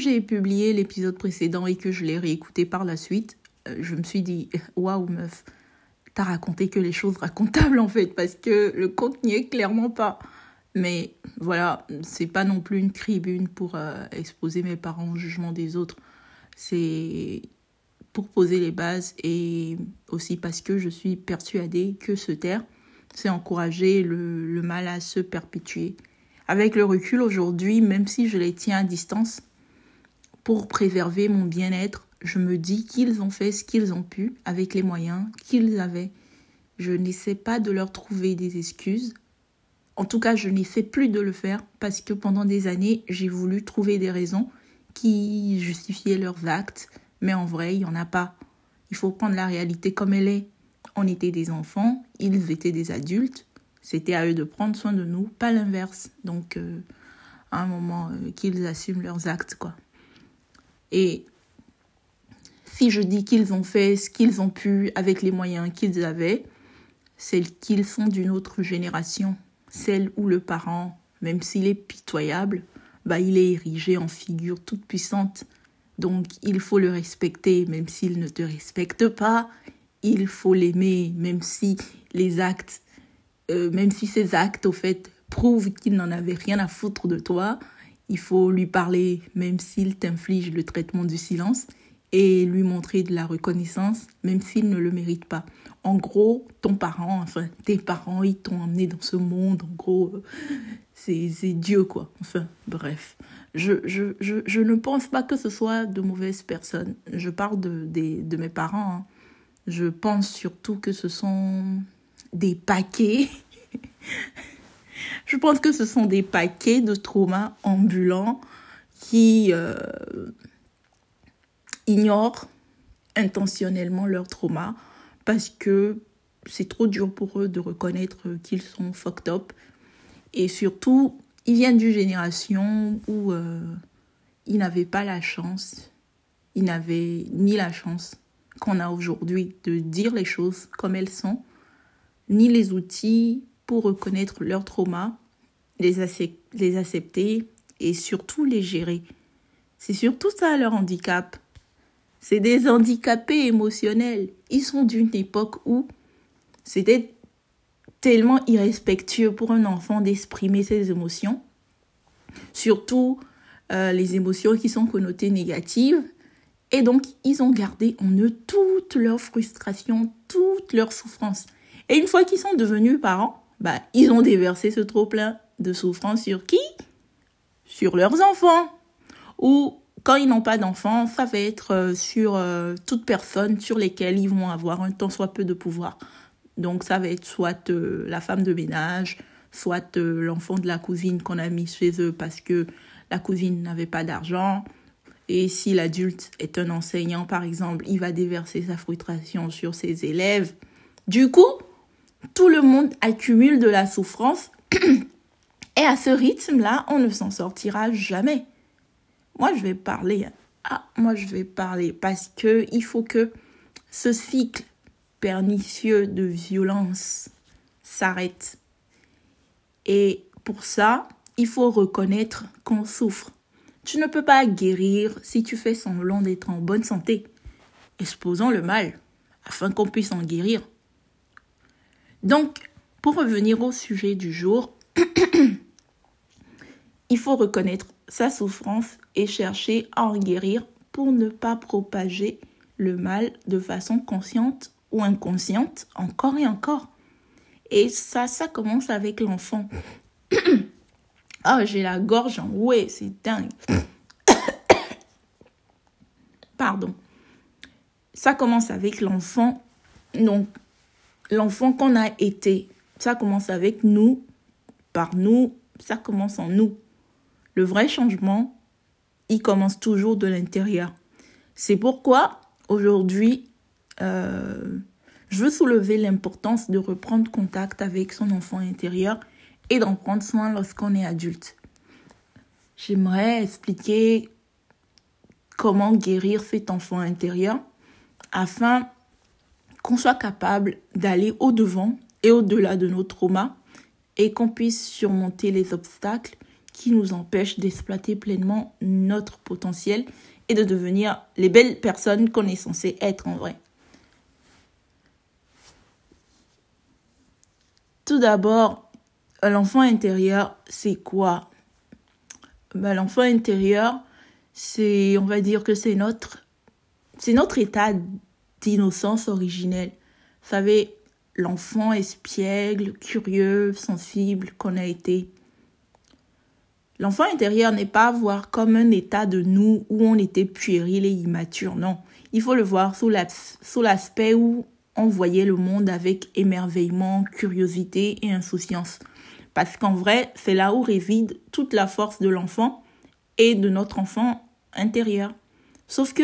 j'ai publié l'épisode précédent et que je l'ai réécouté par la suite, euh, je me suis dit, waouh meuf, t'as raconté que les choses racontables en fait, parce que le compte n'y est clairement pas. Mais voilà, c'est pas non plus une tribune pour euh, exposer mes parents au jugement des autres. C'est pour poser les bases et aussi parce que je suis persuadée que se taire, c'est encourager le, le mal à se perpétuer. Avec le recul aujourd'hui, même si je les tiens à distance, pour préserver mon bien-être, je me dis qu'ils ont fait ce qu'ils ont pu avec les moyens qu'ils avaient. Je n'essaie pas de leur trouver des excuses. En tout cas, je n'essaie plus de le faire parce que pendant des années, j'ai voulu trouver des raisons qui justifiaient leurs actes, mais en vrai, il n'y en a pas. Il faut prendre la réalité comme elle est. On était des enfants, ils étaient des adultes, c'était à eux de prendre soin de nous, pas l'inverse. Donc, euh, à un moment, euh, qu'ils assument leurs actes, quoi. Et si je dis qu'ils ont fait ce qu'ils ont pu avec les moyens qu'ils avaient, c'est qu'ils sont d'une autre génération, celle où le parent, même s'il est pitoyable, bah, il est érigé en figure toute puissante. Donc il faut le respecter, même s'il ne te respecte pas. Il faut l'aimer, même si les actes, euh, même si ces actes, au fait, prouvent qu'il n'en avait rien à foutre de toi. Il faut lui parler, même s'il t'inflige le traitement du silence, et lui montrer de la reconnaissance, même s'il ne le mérite pas. En gros, ton parent, enfin tes parents, ils t'ont emmené dans ce monde. En gros, euh, c'est Dieu, quoi. Enfin, bref. Je, je, je, je, ne pense pas que ce soit de mauvaises personnes. Je parle de, de, de mes parents. Hein. Je pense surtout que ce sont des paquets Je pense que ce sont des paquets de traumas ambulants qui euh, ignorent intentionnellement leur trauma parce que c'est trop dur pour eux de reconnaître qu'ils sont fucked up. Et surtout, ils viennent d'une génération où euh, ils n'avaient pas la chance, ils n'avaient ni la chance qu'on a aujourd'hui de dire les choses comme elles sont, ni les outils pour reconnaître leurs traumas, les, accepter et surtout les gérer. C'est surtout ça leur handicap. C'est des handicapés émotionnels. Ils sont d'une époque où c'était tellement irrespectueux pour un enfant d'exprimer ses émotions, surtout euh, les émotions qui sont connotées négatives. Et donc, ils ont gardé en eux toute leur frustration, toute leur souffrance. Et une fois qu'ils sont devenus parents, bah, ils ont déversé ce trop-plein de souffrance sur qui? Sur leurs enfants. Ou quand ils n'ont pas d'enfants, ça va être euh, sur euh, toute personne sur lesquelles ils vont avoir un tant soit peu de pouvoir. Donc ça va être soit euh, la femme de ménage, soit l'enfant de la cousine qu'on a mis chez eux parce que la cousine n'avait pas d'argent. Et si l'adulte est un enseignant, par exemple, il va déverser sa frustration sur ses élèves. Du coup, tout le monde accumule de la souffrance et à ce rythme-là, on ne s'en sortira jamais. Moi, je vais parler. Ah, moi, je vais parler parce que il faut que ce cycle pernicieux de violence s'arrête. Et pour ça, il faut reconnaître qu'on souffre. Tu ne peux pas guérir si tu fais semblant d'être en bonne santé. Exposons le mal afin qu'on puisse en guérir. Donc, pour revenir au sujet du jour, il faut reconnaître sa souffrance et chercher à en guérir pour ne pas propager le mal de façon consciente ou inconsciente encore et encore. Et ça, ça commence avec l'enfant. Ah, j'ai la gorge en ouais, c'est dingue. Pardon. Ça commence avec l'enfant. Donc, l'enfant qu'on a été. Ça commence avec nous, par nous, ça commence en nous. Le vrai changement, il commence toujours de l'intérieur. C'est pourquoi aujourd'hui, euh, je veux soulever l'importance de reprendre contact avec son enfant intérieur et d'en prendre soin lorsqu'on est adulte. J'aimerais expliquer comment guérir cet enfant intérieur afin qu'on soit capable d'aller au-devant et au-delà de nos traumas et qu'on puisse surmonter les obstacles qui nous empêchent d'exploiter pleinement notre potentiel et de devenir les belles personnes qu'on est censé être en vrai. Tout d'abord, l'enfant intérieur, c'est quoi? Ben, L'enfant intérieur, c'est, on va dire que c'est notre, c'est notre état d'innocence originelle. Vous savez, l'enfant espiègle, curieux, sensible qu'on a été. L'enfant intérieur n'est pas à voir comme un état de nous où on était puéril et immature, non. Il faut le voir sous l'aspect où on voyait le monde avec émerveillement, curiosité et insouciance. Parce qu'en vrai, c'est là où réside toute la force de l'enfant et de notre enfant intérieur. Sauf que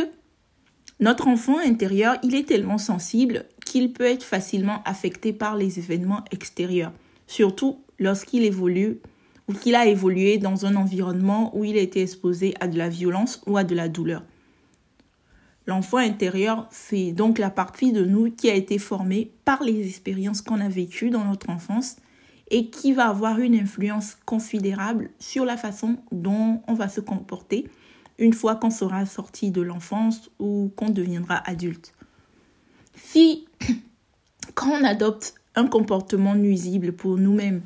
notre enfant intérieur, il est tellement sensible qu'il peut être facilement affecté par les événements extérieurs, surtout lorsqu'il évolue ou qu'il a évolué dans un environnement où il a été exposé à de la violence ou à de la douleur. L'enfant intérieur, c'est donc la partie de nous qui a été formée par les expériences qu'on a vécues dans notre enfance et qui va avoir une influence considérable sur la façon dont on va se comporter une fois qu'on sera sorti de l'enfance ou qu'on deviendra adulte. Si, quand on adopte un comportement nuisible pour nous-mêmes,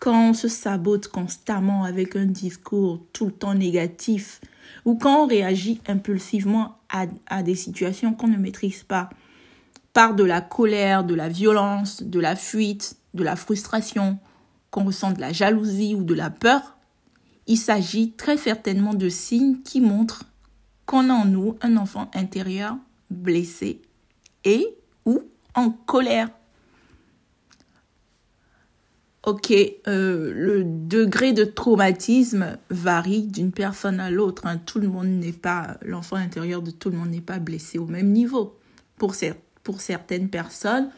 quand on se sabote constamment avec un discours tout le temps négatif, ou quand on réagit impulsivement à, des situations qu'on ne maîtrise pas, par de la colère, de la violence, de la fuite, de la frustration, qu'on ressent de la jalousie ou de la peur, il s'agit très certainement de signes qui montrent qu'on a en nous un enfant intérieur blessé et ou en colère. Ok, euh, le degré de traumatisme varie d'une personne à l'autre. Hein. Tout le monde n'est pas, l'enfant intérieur de tout le monde n'est pas blessé au même niveau. Pour, pour certaines personnes,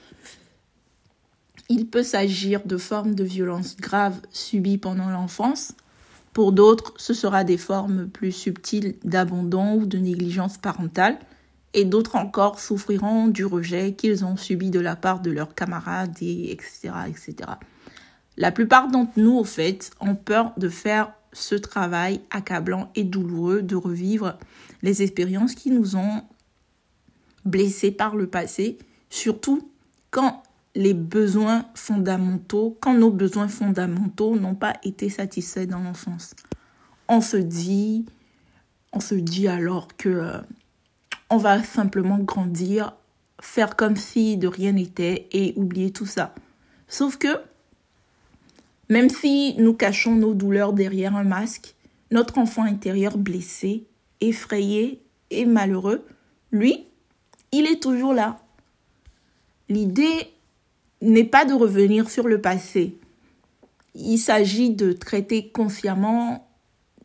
il peut s'agir de formes de violence graves subies pendant l'enfance. Pour d'autres, ce sera des formes plus subtiles d'abandon ou de négligence parentale. Et d'autres encore souffriront du rejet qu'ils ont subi de la part de leurs camarades, et etc., etc. La plupart d'entre nous, au fait, ont peur de faire ce travail accablant et douloureux, de revivre les expériences qui nous ont blessés par le passé, surtout quand les besoins fondamentaux, quand nos besoins fondamentaux n'ont pas été satisfaits dans l'enfance. On se dit, on se dit alors que euh, on va simplement grandir, faire comme si de rien n'était et oublier tout ça. Sauf que même si nous cachons nos douleurs derrière un masque, notre enfant intérieur blessé, effrayé et malheureux, lui, il est toujours là. L'idée n'est pas de revenir sur le passé. Il s'agit de traiter consciemment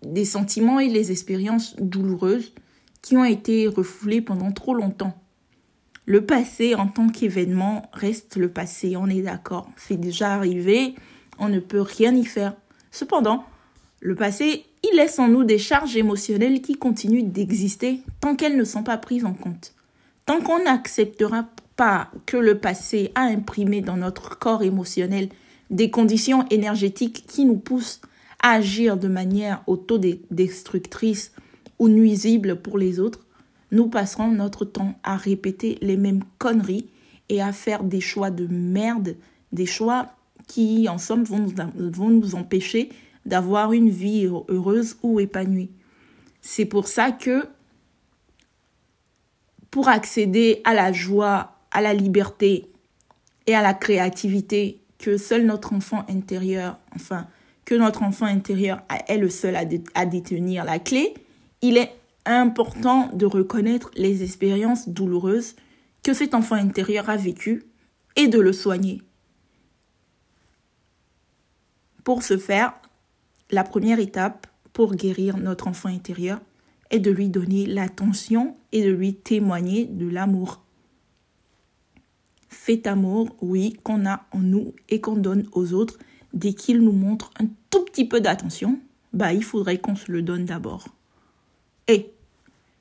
des sentiments et les expériences douloureuses qui ont été refoulées pendant trop longtemps. Le passé en tant qu'événement reste le passé, on est d'accord. C'est déjà arrivé, on ne peut rien y faire. Cependant, le passé, il laisse en nous des charges émotionnelles qui continuent d'exister tant qu'elles ne sont pas prises en compte. Tant qu'on n'acceptera pas que le passé a imprimé dans notre corps émotionnel des conditions énergétiques qui nous poussent à agir de manière autodestructrice ou nuisible pour les autres, nous passerons notre temps à répéter les mêmes conneries et à faire des choix de merde, des choix qui, en somme, vont vont nous empêcher d'avoir une vie heureuse ou épanouie. C'est pour ça que pour accéder à la joie, à la liberté et à la créativité que seul notre enfant intérieur, enfin, que notre enfant intérieur est le seul à, à détenir la clé, il est important de reconnaître les expériences douloureuses que cet enfant intérieur a vécues et de le soigner. Pour ce faire, la première étape pour guérir notre enfant intérieur est de lui donner l'attention et de lui témoigner de l'amour. Cet amour, oui, qu'on a en nous et qu'on donne aux autres, dès qu'ils nous montrent un tout petit peu d'attention, bah il faudrait qu'on se le donne d'abord. Et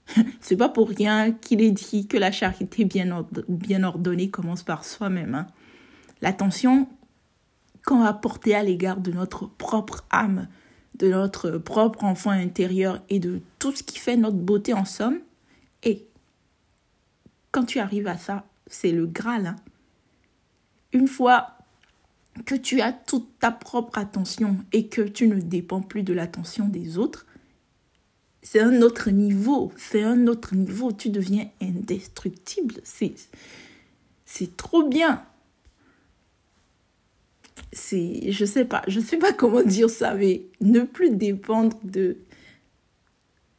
c'est pas pour rien qu'il est dit que la charité bien, bien ordonnée commence par soi-même. Hein. L'attention qu'on va porter à l'égard de notre propre âme, de notre propre enfant intérieur et de tout ce qui fait notre beauté en somme. Et quand tu arrives à ça, c'est le Graal. Hein. Une fois que tu as toute ta propre attention et que tu ne dépends plus de l'attention des autres, c'est un autre niveau, c'est un autre niveau, tu deviens indestructible, c'est trop bien. C'est je sais pas, je sais pas comment dire ça mais ne plus dépendre de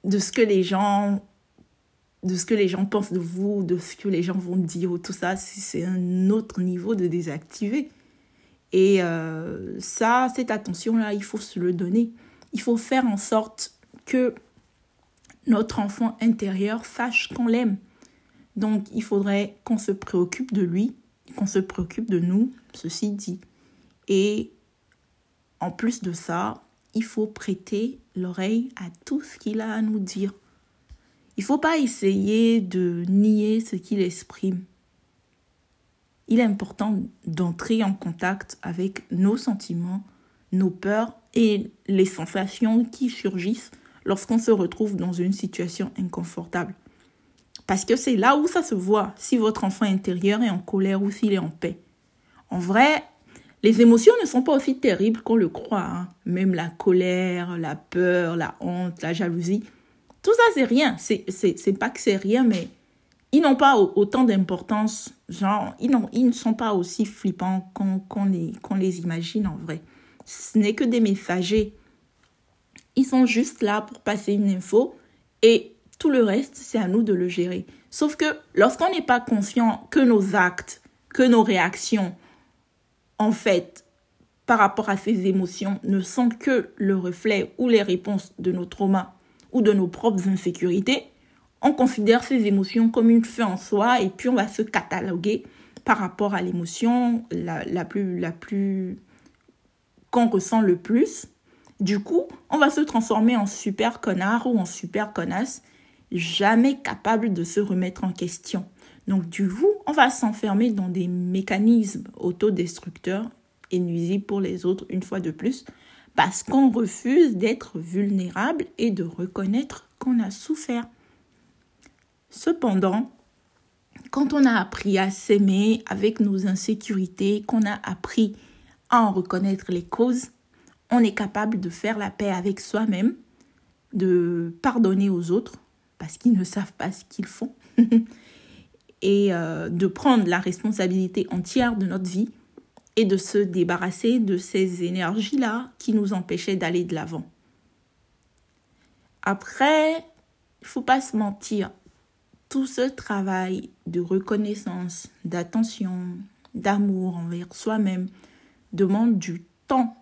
de ce que les gens de ce que les gens pensent de vous, de ce que les gens vont dire, tout ça, c'est un autre niveau de désactiver. Et euh, ça, cette attention-là, il faut se le donner. Il faut faire en sorte que notre enfant intérieur sache qu'on l'aime. Donc, il faudrait qu'on se préoccupe de lui, qu'on se préoccupe de nous, ceci dit. Et en plus de ça, il faut prêter l'oreille à tout ce qu'il a à nous dire. Il ne faut pas essayer de nier ce qu'il exprime. Il est important d'entrer en contact avec nos sentiments, nos peurs et les sensations qui surgissent lorsqu'on se retrouve dans une situation inconfortable. Parce que c'est là où ça se voit si votre enfant intérieur est en colère ou s'il est en paix. En vrai, les émotions ne sont pas aussi terribles qu'on le croit. Hein. Même la colère, la peur, la honte, la jalousie tout ça, c'est rien. C'est pas que c'est rien, mais ils n'ont pas autant d'importance. Genre, ils, ils ne sont pas aussi flippants qu'on les, les imagine en vrai. Ce n'est que des messagers. Ils sont juste là pour passer une info et tout le reste, c'est à nous de le gérer. Sauf que lorsqu'on n'est pas conscient que nos actes, que nos réactions, en fait, par rapport à ces émotions, ne sont que le reflet ou les réponses de nos traumas de nos propres insécurités, on considère ces émotions comme une fin en soi et puis on va se cataloguer par rapport à l'émotion la, la, plus, la plus qu'on ressent le plus. Du coup, on va se transformer en super connard ou en super connasse, jamais capable de se remettre en question. Donc du coup, on va s'enfermer dans des mécanismes autodestructeurs et nuisibles pour les autres une fois de plus, parce qu'on refuse d'être vulnérable et de reconnaître qu'on a souffert. Cependant, quand on a appris à s'aimer avec nos insécurités, qu'on a appris à en reconnaître les causes, on est capable de faire la paix avec soi-même, de pardonner aux autres parce qu'ils ne savent pas ce qu'ils font, et euh, de prendre la responsabilité entière de notre vie et de se débarrasser de ces énergies-là qui nous empêchaient d'aller de l'avant. Après, il faut pas se mentir, tout ce travail de reconnaissance, d'attention, d'amour envers soi-même demande du temps.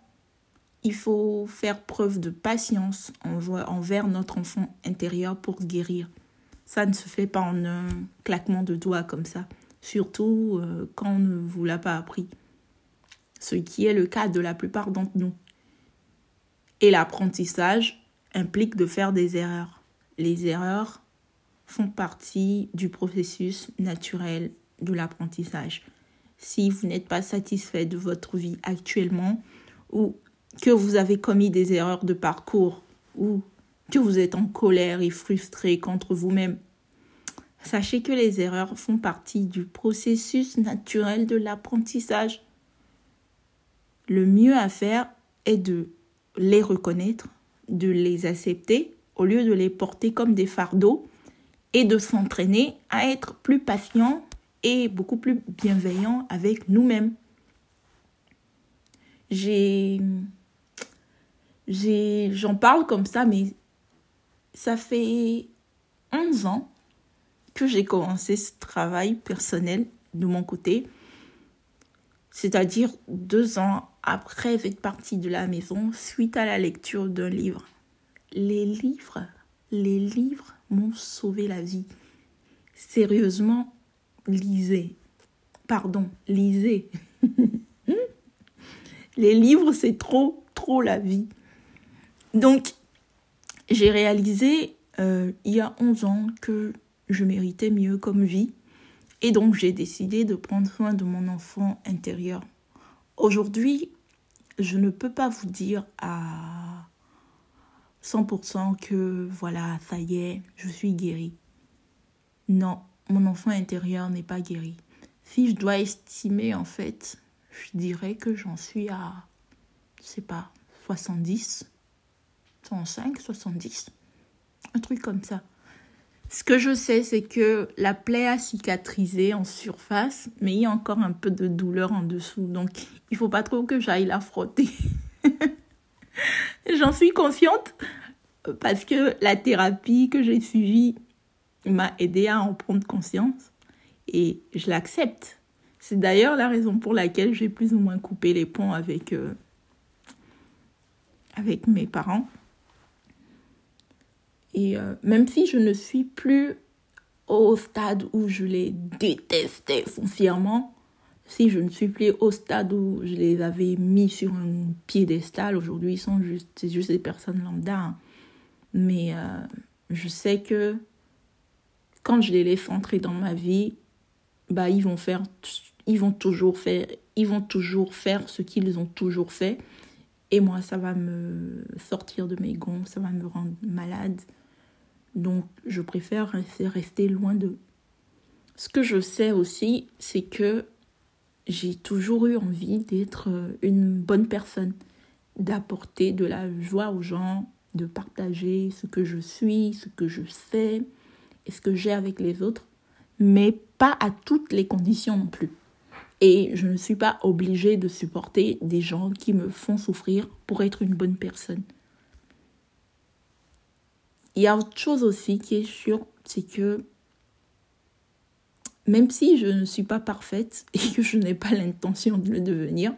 Il faut faire preuve de patience envers notre enfant intérieur pour guérir. Ça ne se fait pas en un claquement de doigts comme ça, surtout euh, quand on ne vous l'a pas appris ce qui est le cas de la plupart d'entre nous. Et l'apprentissage implique de faire des erreurs. Les erreurs font partie du processus naturel de l'apprentissage. Si vous n'êtes pas satisfait de votre vie actuellement ou que vous avez commis des erreurs de parcours ou que vous êtes en colère et frustré contre vous-même, sachez que les erreurs font partie du processus naturel de l'apprentissage le mieux à faire est de les reconnaître, de les accepter au lieu de les porter comme des fardeaux et de s'entraîner à être plus patient et beaucoup plus bienveillant avec nous-mêmes. J'ai j'en parle comme ça mais ça fait 11 ans que j'ai commencé ce travail personnel de mon côté c'est-à-dire deux ans après être partie de la maison suite à la lecture d'un livre. Les livres, les livres m'ont sauvé la vie. Sérieusement, lisez. Pardon, lisez. les livres, c'est trop, trop la vie. Donc, j'ai réalisé euh, il y a 11 ans que je méritais mieux comme vie et donc, j'ai décidé de prendre soin de mon enfant intérieur. Aujourd'hui, je ne peux pas vous dire à, 100% que voilà, ça y est, je suis guérie. Non, mon enfant intérieur n'est pas guéri. Si je dois estimer, en fait, je dirais que j'en suis à, je sais pas, 70, 105, 70, un truc comme ça. Ce que je sais, c'est que la plaie a cicatrisé en surface, mais il y a encore un peu de douleur en dessous. Donc, il faut pas trop que j'aille la frotter. J'en suis consciente parce que la thérapie que j'ai suivie m'a aidé à en prendre conscience et je l'accepte. C'est d'ailleurs la raison pour laquelle j'ai plus ou moins coupé les ponts avec, euh, avec mes parents. Et euh, même si je ne suis plus au stade où je les détestais foncièrement, si je ne suis plus au stade où je les avais mis sur un piédestal, aujourd'hui ils sont juste, c'est juste des personnes lambda. Hein. Mais euh, je sais que quand je les laisse entrer dans ma vie, bah ils vont faire, ils vont toujours faire, ils vont toujours faire ce qu'ils ont toujours fait. Et moi, ça va me sortir de mes gonds, ça va me rendre malade. Donc, je préfère rester, loin d'eux. Ce que je sais aussi, c'est que j'ai toujours eu envie d'être une bonne personne, d'apporter de la joie aux gens, de partager ce que je suis, ce que je sais, et ce que j'ai avec les autres, mais pas à toutes les conditions non plus. Et je ne suis pas obligée de supporter des gens qui me font souffrir pour être une bonne personne. Il y a autre chose aussi qui est sûre, c'est que même si je ne suis pas parfaite et que je n'ai pas l'intention de le devenir,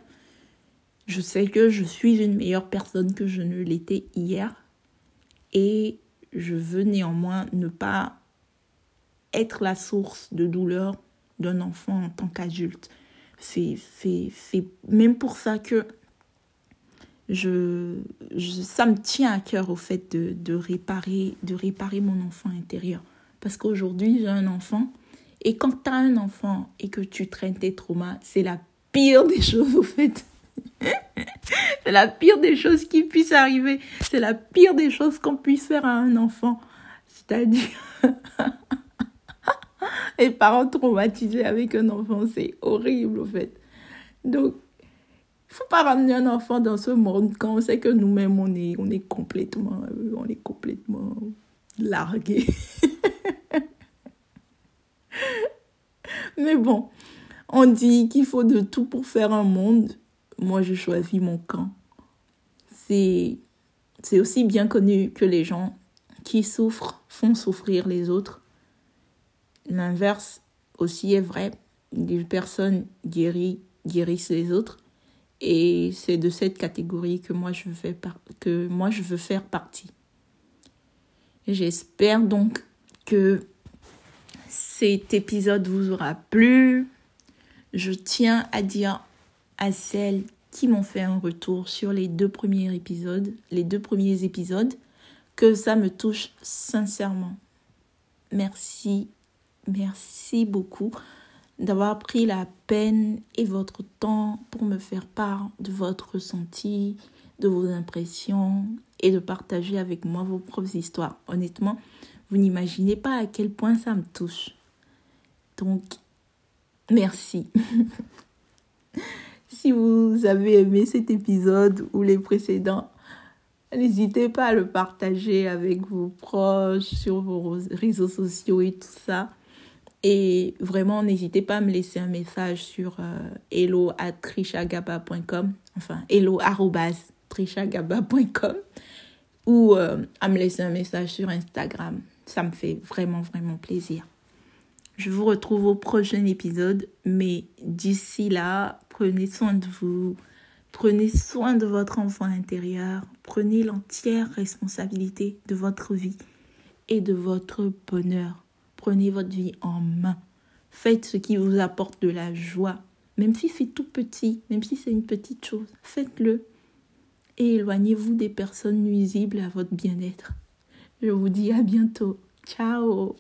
je sais que je suis une meilleure personne que je ne l'étais hier. Et je veux néanmoins ne pas être la source de douleur d'un enfant en tant qu'adulte. C'est, même pour ça que je, ça me tient à cœur au fait de, réparer, de réparer mon enfant intérieur. Parce qu'aujourd'hui, j'ai un enfant. Et quand tu as un enfant et que tu traînes tes traumas, c'est la pire des choses au fait. c'est la pire des choses qui puissent arriver. C'est la pire des choses qu'on puisse faire à un enfant. C'est-à-dire les parents traumatisés avec un enfant, c'est horrible, en fait. Donc, faut pas ramener un enfant dans ce monde quand on sait que nous-mêmes, on est, on est complètement, euh, on est complètement largués. Mais bon, on dit qu'il faut de tout pour faire un monde. Moi, je choisis mon camp. C'est, c'est aussi bien connu que les gens qui souffrent font souffrir les autres. L'inverse aussi est vrai. Les personnes guéries guérissent les autres. Et c'est de cette catégorie que moi je veux, faire partie. J'espère donc que cet épisode vous aura plu. Je tiens à dire à celles qui m'ont fait un retour sur les deux premiers épisodes, les deux premiers épisodes, que ça me touche sincèrement. Merci Merci beaucoup d'avoir pris la peine et votre temps pour me faire part de votre ressenti, de vos impressions et de partager avec moi vos propres histoires. Honnêtement, vous n'imaginez pas à quel point ça me touche. Donc, merci. si vous avez aimé cet épisode ou les précédents, n'hésitez pas à le partager avec vos proches sur vos réseaux sociaux et tout ça. Et vraiment, n'hésitez pas à me laisser un message sur euh, hello at trishagaba.com, enfin hello trishagaba.com ou euh, à me laisser un message sur Instagram. Ça me fait vraiment, vraiment plaisir. Je vous retrouve au prochain épisode, mais d'ici là, prenez soin de vous, prenez soin de votre enfant intérieur, prenez l'entière responsabilité de votre vie et de votre bonheur. Prenez votre vie en main. Faites ce qui vous apporte de la joie. Même si c'est tout petit, même si c'est une petite chose, faites-le. Et éloignez-vous des personnes nuisibles à votre bien-être. Je vous dis à bientôt. Ciao